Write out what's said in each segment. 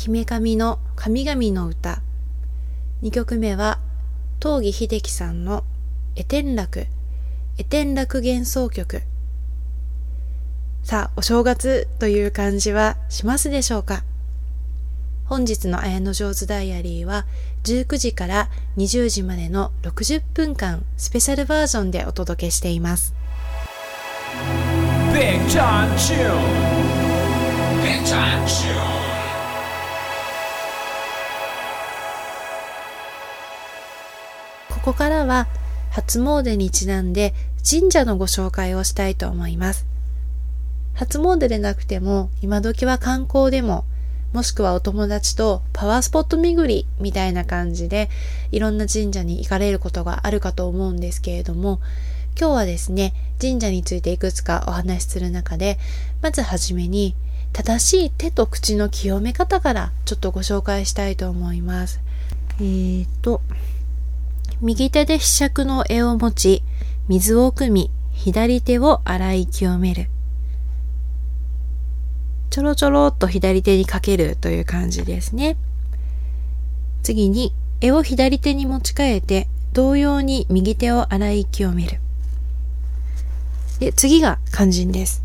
姫神の神々の歌。2曲目は、東儀秀樹さんの絵天楽、絵天楽幻想曲。さあ、お正月という感じはしますでしょうか？本日の綾野上手ダイアリーは19時から20時までの60分間スペシャルバージョンでお届けしています。Big Time Tune Big Time Tune ここからは初詣にちなんで神社のご紹介をしたいと思います。初詣でなくても今時は観光でももしくはお友達とパワースポット巡りみたいな感じでいろんな神社に行かれることがあるかと思うんですけれども今日はですね神社についていくつかお話しする中でまずはじめに正しい手と口の清め方からちょっとご紹介したいと思います。えーと右手で柄杓の絵を持ち水を汲み左手を洗い清める。ちょろちょろっと左手にかけるという感じですね。次に、絵を左手に持ち替えて、同様に右手を洗い清める。で、次が肝心です。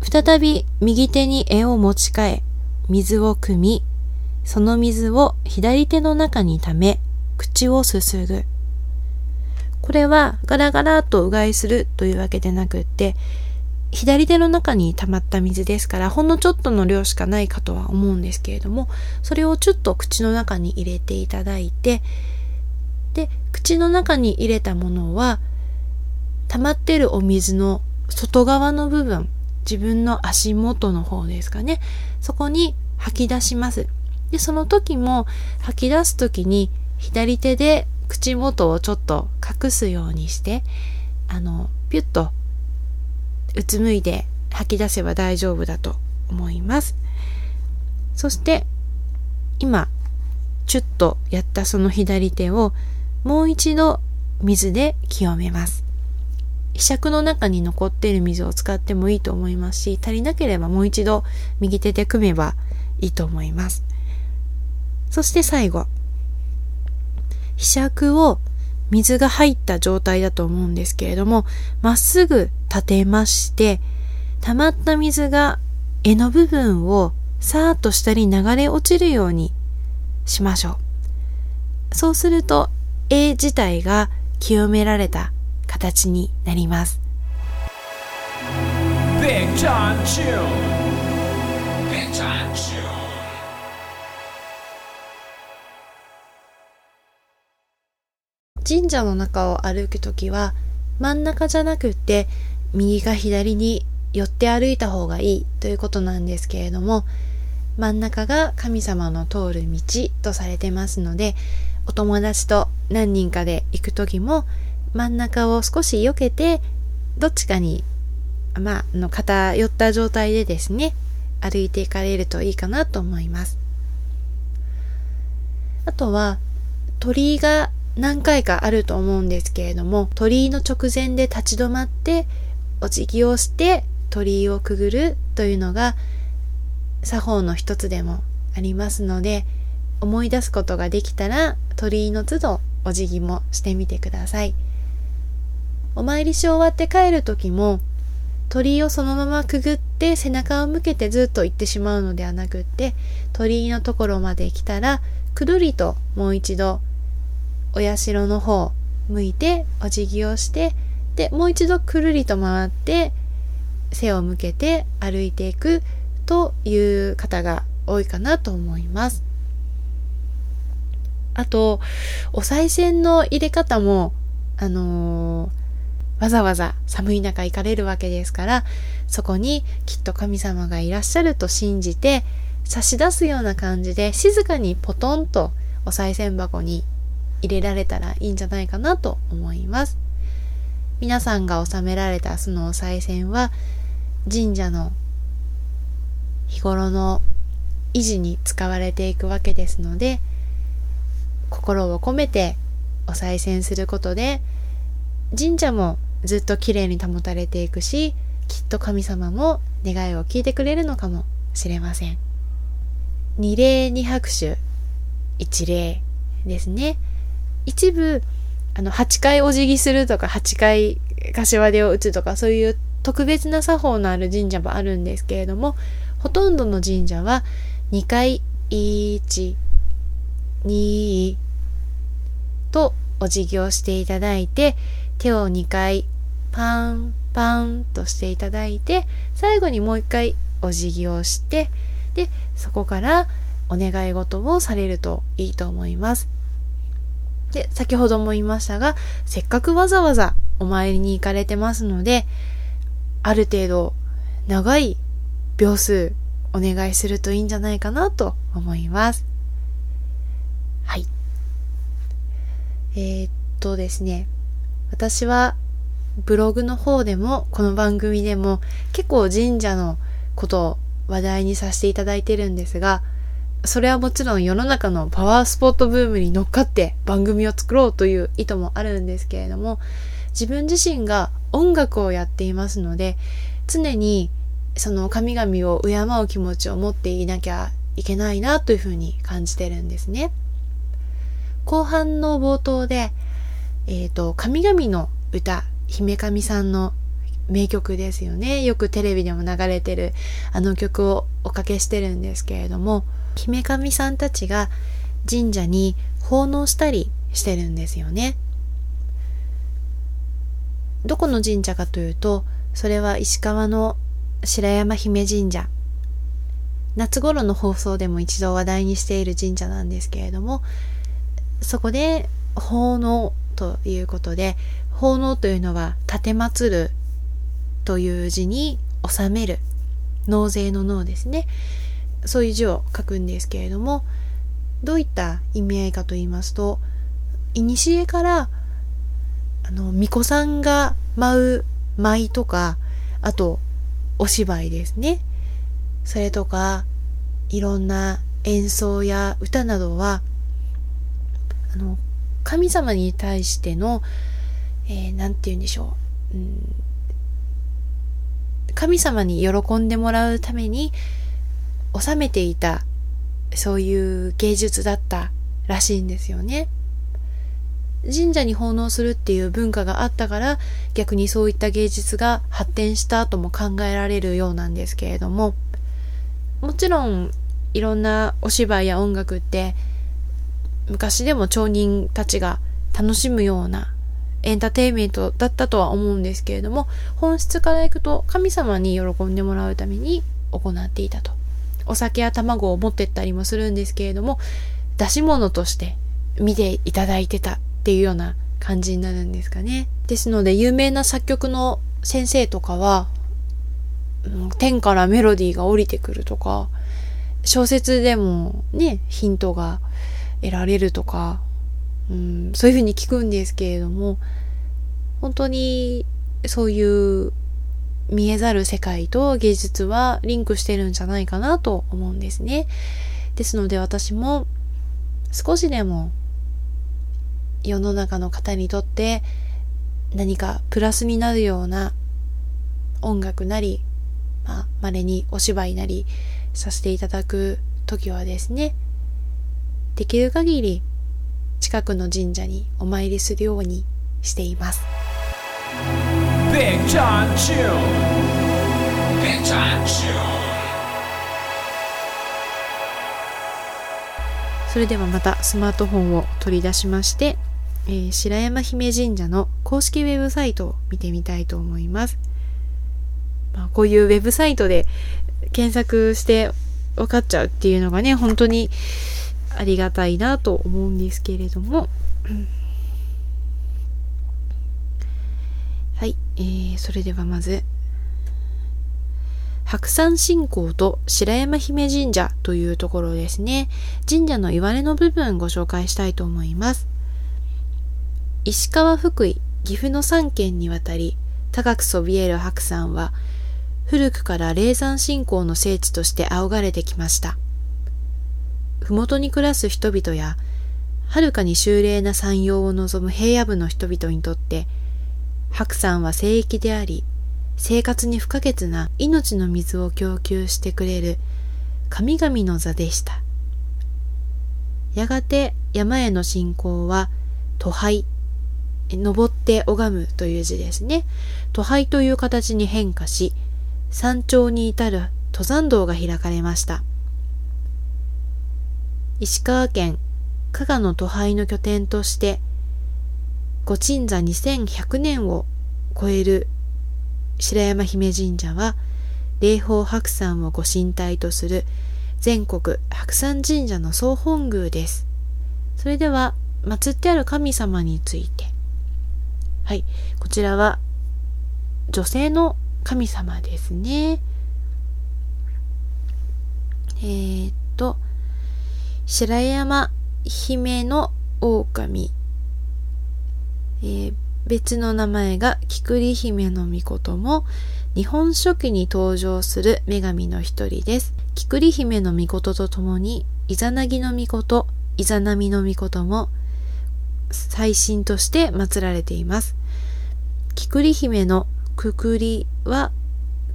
再び右手に絵を持ち替え、水を汲み、その水を左手の中に溜め、口をすすぐ。これはガラガラとうがいするというわけでなくって、左手の中に溜まった水ですから、ほんのちょっとの量しかないかとは思うんですけれども、それをちょっと口の中に入れていただいて、で、口の中に入れたものは、溜まってるお水の外側の部分、自分の足元の方ですかね。そこに吐き出します。で、その時も吐き出す時に左手で口元をちょっと隠すようにして、あの、ピュッとうつむいて吐き出せば大丈夫だと思います。そして今チュッとやったその左手をもう一度水で清めます。柄杓の中に残っている水を使ってもいいと思いますし、足りなければもう一度右手で組めばいいと思います。そして最後、柄杓を水が入った状態だと思うんですけれども、まっすぐ立てまして、溜まった水が柄の部分をさーっと下に流れ落ちるようにしましょう。そうすると、絵自体が清められた形になります。Big John Big John 神社の中を歩くときは真ん中じゃなくって右か左に寄って歩いた方がいいということなんですけれども真ん中が神様の通る道とされてますのでお友達と何人かで行く時も真ん中を少し避けてどっちかにまあの偏った状態でですね歩いていかれるといいかなと思います。あとは鳥居が何回かあると思うんですけれども鳥居の直前で立ち止まってお辞儀をして鳥居をくぐるというのが作法の一つでもありますので思い出すことができたら鳥居の都度お辞儀もしてみてください。お参りし終わって帰る時も鳥居をそのままくぐって背中を向けてずっと行ってしまうのではなくって鳥居のところまで来たらくるりともう一度お社の方向いてお辞儀をしてでもう一度くるりと回って背を向けて歩いていくという方が多いかなと思います。あと、お賽銭の入れ方も、あのー、わざわざ寒い中行かれるわけですから、そこにきっと神様がいらっしゃると信じて、差し出すような感じで静かにポトンとお賽銭箱に入れられたらいいんじゃないかなと思います。皆さんが納められたそのお賽銭は神社の日頃の維持に使われていくわけですので心を込めてお賽銭することで神社もずっと綺麗に保たれていくしきっと神様も願いを聞いてくれるのかもしれません二礼二拍手一礼ですね。一部、あの、8回お辞儀するとか、8回柏手を打つとか、そういう特別な作法のある神社もあるんですけれども、ほとんどの神社は2回、1、2とお辞儀をしていただいて、手を2回パンパンとしていただいて、最後にもう1回お辞儀をして、で、そこからお願い事をされるといいと思います。で、先ほども言いましたが、せっかくわざわざお参りに行かれてますので、ある程度長い秒数お願いするといいんじゃないかなと思います。はい。えー、っとですね、私はブログの方でもこの番組でも結構神社のことを話題にさせていただいてるんですが、それはもちろん世の中のパワースポットブームに乗っかって番組を作ろうという意図もあるんですけれども、自分自身が音楽をやっていますので、常にその神々を敬う気持ちを持っていなきゃいけないなというふうに感じてるんですね。後半の冒頭で、えっ、ー、と、神々の歌、姫神さんの名曲ですよね。よくテレビでも流れてるあの曲をおかけしてるんですけれども、姫神さんたちが神社に奉納したりしてるんですよね。どこの神社かというと、それは石川の白山姫神社。夏頃の放送でも一度話題にしている神社なんですけれども、そこで奉納ということで、奉納というのは立て祀るという字に収める。納税の納ですね。そういう字を書くんですけれども、どういった意味合いかと言いますと、古からあの、巫女さんが舞う舞とか、あと、お芝居ですね。それとか、いろんな演奏や歌などは、あの、神様に対しての、えー、て言うんでしょう、うん。神様に喜んでもらうために収めていた、そういう芸術だったらしいんですよね。神社に奉納するっていう文化があったから逆にそういった芸術が発展したとも考えられるようなんですけれどももちろんいろんなお芝居や音楽って昔でも町人たちが楽しむようなエンターテインメントだったとは思うんですけれども本質からいくと神様に喜んでもらうために行っていたとお酒や卵を持ってったりもするんですけれども出し物として見ていただいてたっていうような感じになるんですかね。ですので、有名な作曲の先生とかは、天からメロディーが降りてくるとか、小説でもね、ヒントが得られるとか、うん、そういうふうに聞くんですけれども、本当にそういう見えざる世界と芸術はリンクしてるんじゃないかなと思うんですね。ですので私も少しでも世の中の方にとって何かプラスになるような音楽なり、まあ、稀にお芝居なりさせていただく時はですね、できる限り近くの神社にお参りするようにしています。それではまたスマートフォンを取り出しましてえー、白山姫神社の公式ウェブサイトを見てみたいと思います。まあ、こういうウェブサイトで検索して分かっちゃうっていうのがね、本当にありがたいなと思うんですけれども。はい、えー、それではまず、白山信仰と白山姫神社というところですね。神社の言われの部分ご紹介したいと思います。石川福井岐阜の3県にわたり高くそびえる白山は古くから霊山信仰の聖地として仰がれてきました麓に暮らす人々や遥かに秀麗な山陽を望む平野部の人々にとって白山は聖域であり生活に不可欠な命の水を供給してくれる神々の座でしたやがて山への信仰は、都拝、登って拝むという字ですね。都拝という形に変化し、山頂に至る登山道が開かれました。石川県加賀の都拝の拠点として、御鎮座2100年を超える白山姫神社は、霊峰白山をご神体とする全国白山神社の総本宮です。それでは、祀ってある神様について。はい。こちらは、女性の神様ですね。えー、っと、白山姫の狼。えー、別の名前が菊り姫の御事も日本書紀に登場する女神の一人です。菊り姫の御事とともにイザナギの御事、イザナミの御事も最新として祀られています。菊り姫のくくりは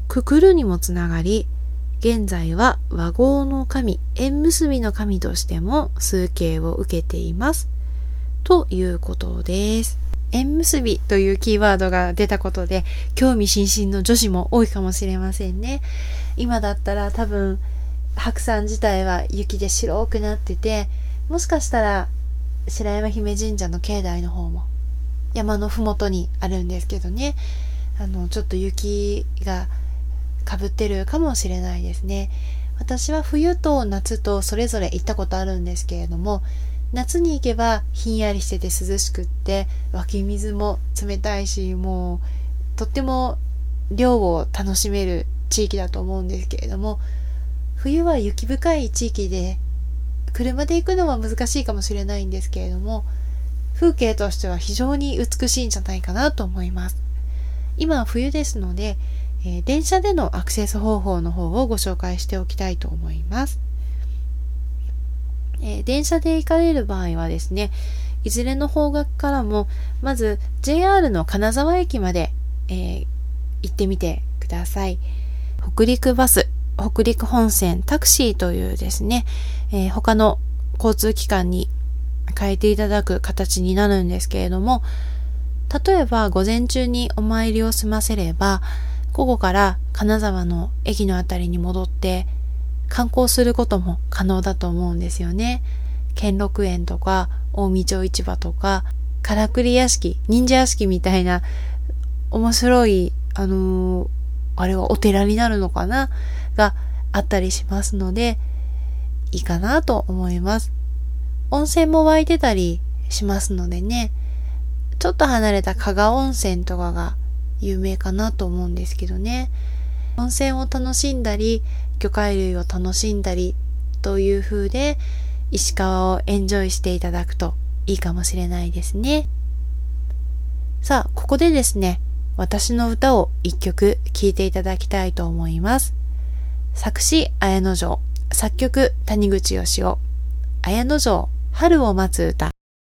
くくるにもつながり、現在は和合の神、縁結びの神としても数形を受けています。ということです。縁結びというキーワードが出たことで興味津々の女子も多いかもしれませんね。今だったら多分白山自体は雪で白くなっててもしかしたら白山姫神社の境内の方も山の麓にあるんですけどねあのちょっと雪がかぶってるかもしれないですね。私は冬と夏とそれぞれ行ったことあるんですけれども夏に行けばひんやりしてて涼しくって湧き水も冷たいしもうとっても涼を楽しめる地域だと思うんですけれども冬は雪深い地域で車で行くのは難しいかもしれないんですけれども風景としては非常に美しいんじゃないかなと思います。今は冬ですので、えー、電車でのアクセス方法の方をご紹介しておきたいと思います。えー、電車で行かれる場合はですね、いずれの方角からも、まず JR の金沢駅まで、えー、行ってみてください。北陸バス、北陸本線タクシーというですね、えー、他の交通機関に変えていただく形になるんですけれども、例えば午前中にお参りを済ませれば、午後から金沢の駅のあたりに戻って観光することも可能だと思うんですよね。兼六園とか、大見町市場とか、からくり屋敷、忍者屋敷みたいな面白い、あのー、あれはお寺になるのかな？があったりしますので、いいかなと思います。温泉も湧いてたりしますのでね、ちょっと離れた加賀温泉とかが有名かなと思うんですけどね。温泉を楽しんだり、魚介類を楽しんだりという風で石川をエンジョイしていただくといいかもしれないですね。さあ、ここでですね、私の歌を一曲聴いていただきたいと思います。作詞、綾野城、作曲、谷口義雄、綾野城、春を待つ歌。